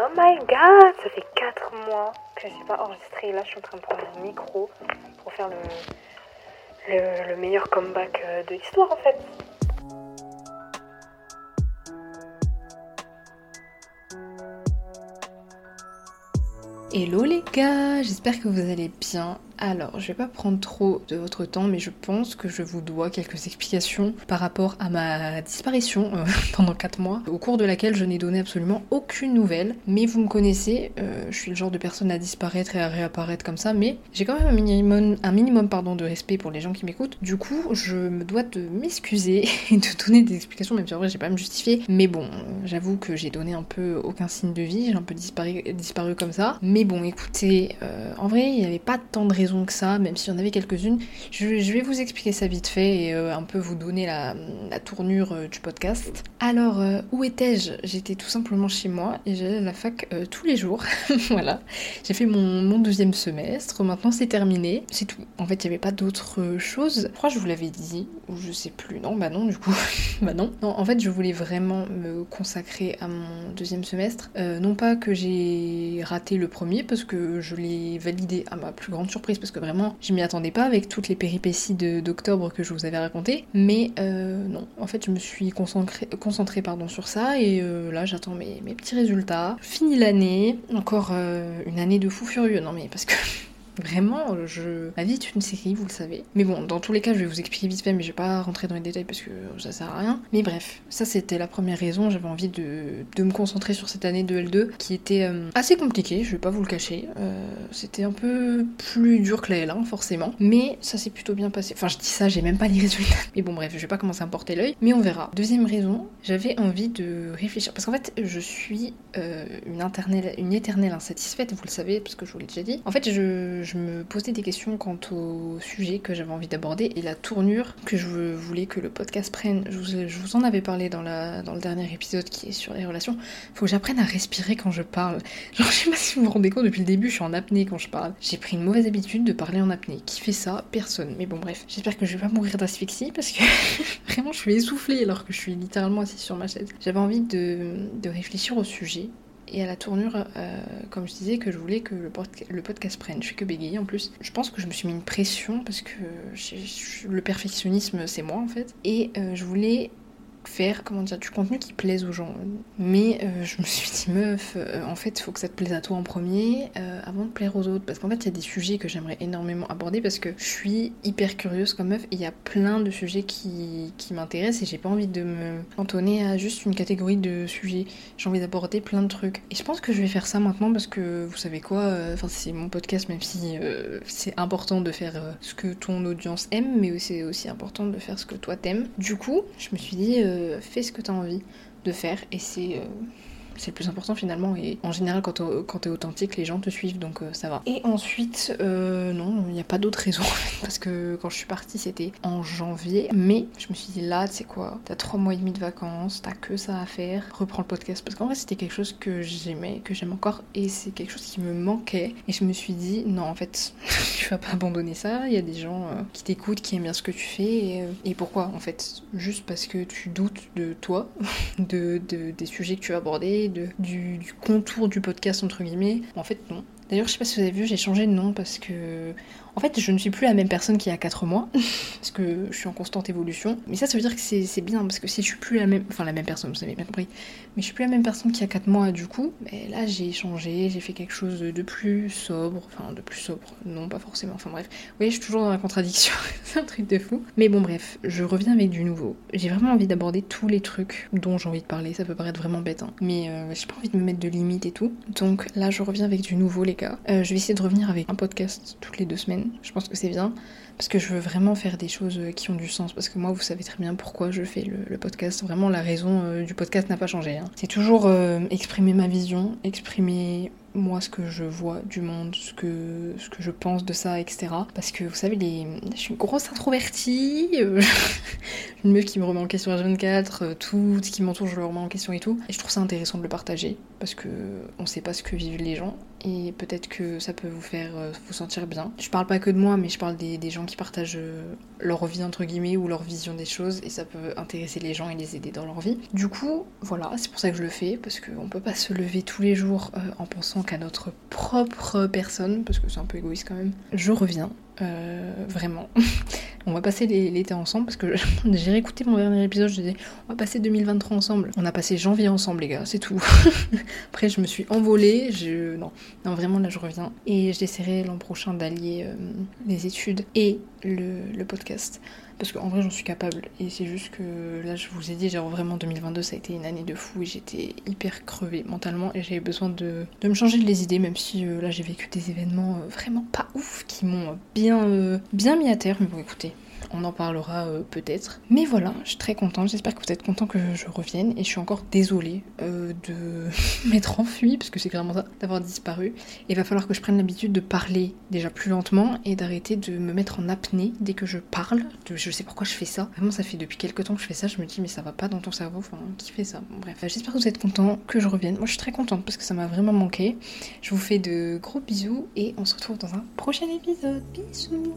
Oh my god, ça fait 4 mois que je n'ai pas enregistré. Là, je suis en train de prendre le micro pour faire le, le, le meilleur comeback euh, de l'histoire en fait. Hello les gars, j'espère que vous allez bien. Alors, je vais pas prendre trop de votre temps, mais je pense que je vous dois quelques explications par rapport à ma disparition euh, pendant 4 mois, au cours de laquelle je n'ai donné absolument aucune nouvelle. Mais vous me connaissez, euh, je suis le genre de personne à disparaître et à réapparaître comme ça, mais j'ai quand même un minimum, un pardon, de respect pour les gens qui m'écoutent. Du coup, je me dois de m'excuser et de donner des explications, même si en vrai j'ai pas me justifier. Mais bon, j'avoue que j'ai donné un peu aucun signe de vie, j'ai un peu disparu, disparu comme ça. Mais bon, écoutez, euh, en vrai, il n'y avait pas tant de raisons que ça, même s'il y en avait quelques-unes. Je, vais vous expliquer ça vite fait et euh, un peu vous donner la, tournure euh, du podcast. Alors, euh, où étais-je? J'étais tout simplement chez moi et j'allais à la fac tous les jours. voilà. J'ai fait mon, deuxième semestre. Maintenant, c'est terminé. C'est tout. En fait, il n'y avait pas d'autre chose. Je crois que je vous l'avais dit, ou je sais plus. Non, bah non, du coup. bah non. Non, en fait, je voulais vraiment me consacrer à mon deuxième semestre. non pas que j'ai raté le premier, parce que je l'ai validé à ma plus grande surprise parce que vraiment je m'y attendais pas avec toutes les péripéties d'octobre que je vous avais racontées. Mais euh, non, en fait je me suis concentrée, pardon, sur ça et euh, là j'attends mes, mes, petits résultats. Fini l'année, encore euh, une année de fou furieux. Non mais parce que Vraiment, je... ma vie est une série, vous le savez. Mais bon, dans tous les cas, je vais vous expliquer vite fait, mais je vais pas rentrer dans les détails parce que ça sert à rien. Mais bref, ça c'était la première raison. J'avais envie de... de, me concentrer sur cette année de L2 qui était euh, assez compliquée, je vais pas vous le cacher. Euh, c'était un peu plus dur que la L1, forcément. Mais ça s'est plutôt bien passé. Enfin, je dis ça, j'ai même pas les résultats. Mais bon, bref, je vais pas commencer à me porter l'œil. Mais on verra. Deuxième raison, j'avais envie de réfléchir. Parce qu'en fait, je suis euh, une, une éternelle insatisfaite, vous le savez, parce que je vous l'ai déjà dit. En fait, je je me posais des questions quant au sujet que j'avais envie d'aborder et la tournure que je voulais que le podcast prenne. Je vous, en avais parlé dans, le dernier épisode qui est sur les relations. Faut que j'apprenne à respirer quand je parle. Genre, je sais pas si vous vous rendez compte, depuis le début, je suis en apnée quand je parle. J'ai pris une mauvaise habitude de parler en apnée. Qui fait ça? Personne. Mais bon, bref. J'espère que je vais pas mourir d'asphyxie parce que vraiment, je suis essoufflée alors que je suis littéralement assise sur ma chaise. J'avais envie de, de réfléchir au sujet et à la tournure, euh, comme je disais, que je voulais que le, podcast prenne. Je fais que bégayer en plus. Je pense que je me suis mis une pression parce que le perfectionnisme, c'est moi en fait. Et euh, je voulais faire comment dire du contenu qui plaise aux gens. Mais euh, je me suis dit meuf, euh, en fait, il faut que ça te plaise à toi en premier euh, avant de plaire aux autres. Parce qu'en fait, il y a des sujets que j'aimerais énormément aborder parce que je suis hyper curieuse comme meuf et il y a plein de sujets qui, qui m'intéressent et j'ai pas envie de me cantonner à juste une catégorie de sujets. J'ai envie d'aborder plein de trucs. Et je pense que je vais faire ça maintenant parce que vous savez quoi, enfin c'est mon podcast même si c'est important de faire ce que ton audience aime, mais c'est aussi important de faire ce que toi t'aimes. Du coup, je me suis dit fais ce que tu as envie de faire et c'est euh, c'est le plus important finalement. Et en général, quand t'es authentique, les gens te suivent, donc euh, ça va. Et ensuite, euh, non, il n'y a pas d'autre raison. parce que quand je suis partie, c'était en janvier. Mais je me suis dit, là, tu sais quoi, t'as trois mois et demi de vacances, t'as que ça à faire. Reprends le podcast. Parce qu'en vrai, c'était quelque chose que j'aimais, que j'aime encore. Et c'est quelque chose qui me manquait. Et je me suis dit, non, en fait, tu vas pas abandonner ça. Il y a des gens euh, qui t'écoutent, qui aiment bien ce que tu fais. Et, pourquoi, en fait? Juste parce que tu doutes de toi, de, de des sujets que tu vas du contour du podcast, entre guillemets. En fait, non. D'ailleurs, je sais pas si vous avez vu, j'ai changé de nom parce que en fait, je ne suis plus la même personne qu'il y a 4 mois, parce que je suis en constante évolution. Mais ça, ça veut dire que c'est bien, parce que si je suis plus la même, enfin la même personne, vous avez bien compris, mais je suis plus la même personne qu'il y a 4 mois, du coup, mais là j'ai changé, j'ai fait quelque chose de plus sobre, enfin de plus sobre, non pas forcément, enfin bref. Vous voyez, je suis toujours dans la contradiction, c'est un truc de fou. Mais bon, bref, je reviens avec du nouveau. J'ai vraiment envie d'aborder tous les trucs dont j'ai envie de parler, ça peut paraître vraiment bête, hein. mais euh, j'ai pas envie de me mettre de limites et tout. Donc là, je reviens avec du nouveau, les Euh, je vais essayer de revenir avec un podcast toutes les deux semaines je pense que c'est bien. Parce que je veux vraiment faire des choses qui ont du sens. Parce que moi, vous savez très bien pourquoi je fais le, podcast. Vraiment, la raison euh, du podcast n'a pas changé. Hein. C'est toujours euh, exprimer ma vision, exprimer moi ce que je vois du monde, ce que, ce que je pense de ça, etc. Parce que vous savez, les... je suis une grosse introvertie, euh, une meuf qui me remet en question à 24, euh, tout ce qui m'entoure je le remets en question et tout. Et je trouve ça intéressant de le partager parce que on sait pas ce que vivent les gens et peut-être que ça peut vous faire euh, vous sentir bien. Je parle pas que de moi, mais je parle des, gens qui partagent leur vie entre guillemets ou leur vision des choses et ça peut intéresser les gens et les aider dans leur vie. Du coup, voilà, c'est pour ça que je le fais parce qu'on peut pas se lever tous les jours en pensant qu'à notre propre personne, parce que c'est un peu égoïste quand même. Je reviens, euh, vraiment. on va passer l'été ensemble parce que j'ai réécouté mon dernier épisode, je disais on va passer 2023 ensemble. On a passé janvier ensemble les gars, c'est tout. Après je me suis envolée, je... Non, non vraiment là je reviens. Et j'essaierai l'an prochain d'allier euh, les études et le podcast parce qu'en vrai j'en suis capable. Et c'est juste que là je vous ai dit genre vraiment 2022 ça a été une année de fou et j'étais hyper crevée mentalement et j'avais besoin de, de, me changer les idées même si euh, là j'ai vécu des événements euh, vraiment pas ouf qui m'ont bien, euh, bien mis à terre. Mais bon écoutez on en parlera euh, peut-être. Mais voilà, je suis très contente, j'espère que vous êtes content que je revienne et je suis encore désolée euh, de m'être enfuie, parce que c'est clairement ça, d'avoir disparu. Il va falloir que je prenne l'habitude de parler déjà plus lentement et d'arrêter de me mettre en apnée dès que je parle. Je sais pourquoi je fais ça. Vraiment, ça fait depuis quelques temps que je fais ça, je me dis mais ça va pas dans ton cerveau, enfin qui fait ça? Bref, j'espère que vous êtes content que je revienne. Moi je suis très contente parce que ça m'a vraiment manqué. Je vous fais de gros bisous et on se retrouve dans un prochain épisode. Bisous